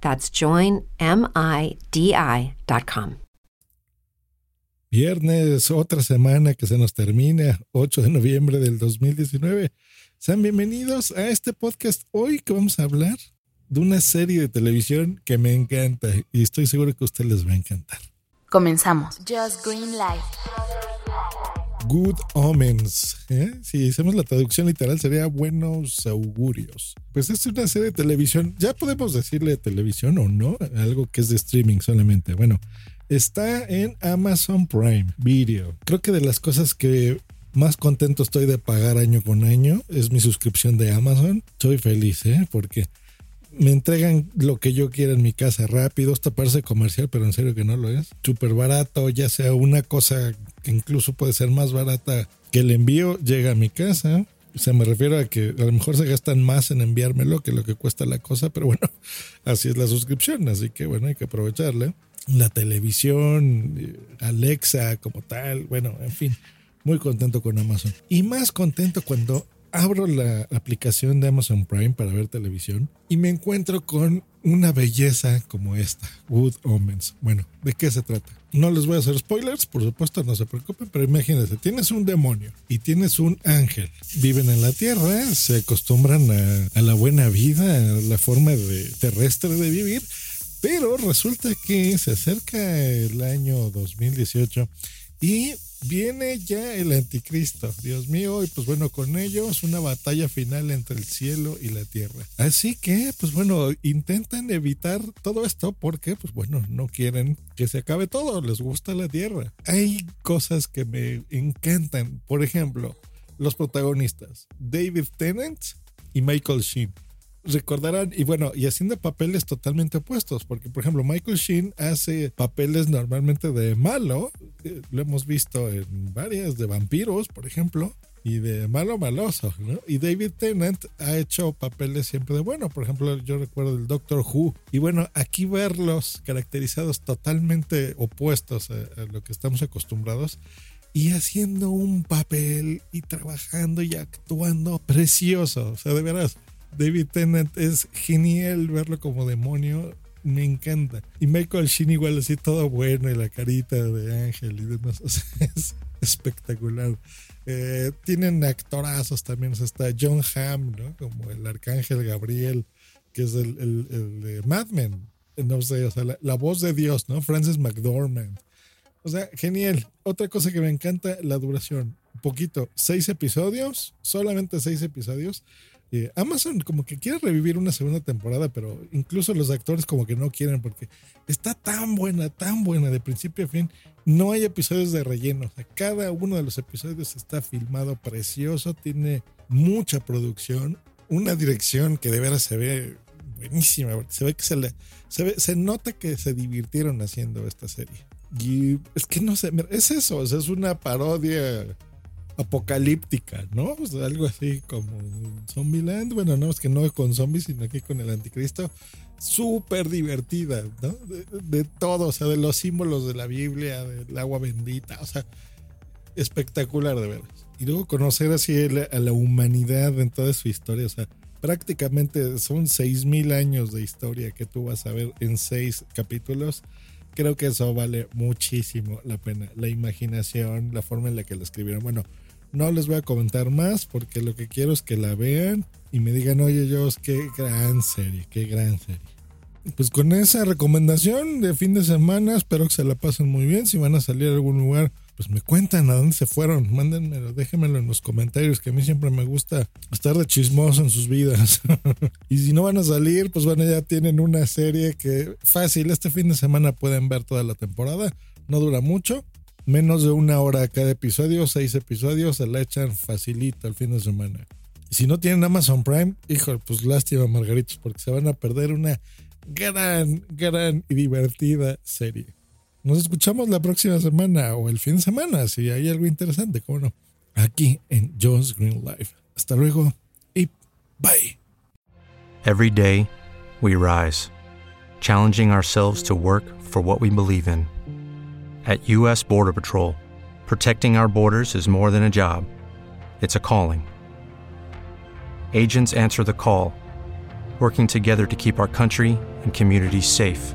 That's joinmidi.com. Viernes, otra semana que se nos termina, 8 de noviembre del 2019. Sean bienvenidos a este podcast hoy que vamos a hablar de una serie de televisión que me encanta y estoy seguro que a ustedes les va a encantar. Comenzamos. Just Green Light. Good Omens. ¿eh? Si hacemos la traducción literal sería buenos augurios. Pues es una serie de televisión. Ya podemos decirle televisión o no, algo que es de streaming solamente. Bueno, Está en Amazon Prime Video. Creo que de las cosas que más contento estoy de pagar año con año es mi suscripción de Amazon. Soy feliz, ¿eh? Porque me entregan lo que yo quiera en mi casa rápido. Esto parece comercial, pero en serio que no lo es. Súper barato, ya sea una cosa que incluso puede ser más barata que el envío, llega a mi casa. O sea, me refiero a que a lo mejor se gastan más en enviármelo que lo que cuesta la cosa, pero bueno, así es la suscripción, así que bueno, hay que aprovecharla la televisión, eh, Alexa como tal, bueno, en fin, muy contento con Amazon. Y más contento cuando abro la aplicación de Amazon Prime para ver televisión y me encuentro con una belleza como esta, Wood Omens. Bueno, ¿de qué se trata? No les voy a hacer spoilers, por supuesto, no se preocupen, pero imagínense, tienes un demonio y tienes un ángel. Viven en la tierra, se acostumbran a, la buena vida, la forma terrestre de vivir pero resulta que se acerca el año 2018 y viene ya el anticristo, Dios mío, y pues bueno, con ellos una batalla final entre el cielo y la tierra. Así que, pues bueno, intentan evitar todo esto porque, pues bueno, no quieren que se acabe todo, les gusta la tierra. Hay cosas que me encantan, por ejemplo, los protagonistas, David Tennant y Michael Sheen recordarán, y bueno, y haciendo papeles totalmente opuestos, porque por ejemplo Michael Sheen hace papeles normalmente de malo, eh, lo hemos visto en varias, de vampiros, por ejemplo, y de malo maloso, ¿no? Y David Tennant ha hecho papeles siempre de bueno, por ejemplo, yo recuerdo el Doctor Who, y bueno, aquí verlos caracterizados totalmente opuestos a, a lo que estamos acostumbrados, y haciendo un papel y trabajando y actuando precioso, o sea, de veras David Tennant es genial verlo como demonio. Me encanta. Y Michael Sheen igual así todo bueno y la carita de ángel y demás. Es espectacular. Eh, tienen actorazos también. O sea, está John Hamm, ¿no? Como el arcángel Gabriel, que es el, el, de Mad Men. No sé, o sea, la, voz de Dios, ¿no? Francis McDormand. O sea, genial. Otra cosa que me encanta, la duración. Un poquito. Seis episodios, solamente seis episodios. Eh, Amazon como que quiere revivir una segunda temporada, pero incluso los actores como que no quieren porque está tan buena, tan buena de principio a fin. No hay episodios de relleno. cada uno de los episodios está filmado precioso, tiene mucha producción, una dirección que de veras se ve buenísima. Se ve que se le, se, se nota que se divirtieron haciendo esta serie. Y es que no sé, es eso, es una parodia apocalíptica, ¿no? algo así como Zombieland. Bueno, no, es que no con zombies, sino que con el anticristo. Súper divertida, ¿no? De, todo, o sea, de los símbolos de la Biblia, del agua bendita, o sea, espectacular de veras. Y luego conocer así a la humanidad en toda su historia, o sea, prácticamente son seis mil años de historia que tú vas a ver en seis capítulos creo que eso vale muchísimo la pena. La imaginación, la forma en la que lo escribieron. Bueno, no les voy a comentar más porque lo que quiero es que la vean y me digan, oye, yo, qué gran serie, qué gran serie. pues con esa recomendación de fin de semana, espero que se la pasen muy bien. Si van a salir a algún lugar, pues me cuentan a dónde se fueron. Mándenmelo, déjenmelo en los comentarios, que a mí siempre me gusta estar de chismoso en sus vidas. y si no van a salir, pues bueno, ya tienen una serie que fácil, este fin de semana pueden ver toda la temporada. No dura mucho. Menos de una hora cada episodio, seis episodios, se la echan facilito el fin de semana. Si no tienen Amazon Prime, hijo, pues lástima, Margaritos, porque se van a perder una gran, gran y divertida serie. Nos escuchamos la próxima semana o el fin de semana, si hay algo interesante, cómo no. Aquí en Green Life. Hasta luego y bye. Every day, we rise, challenging ourselves to work for what we believe in. At U.S. Border Patrol, protecting our borders is more than a job, it's a calling. Agents answer the call, working together to keep our country and communities safe.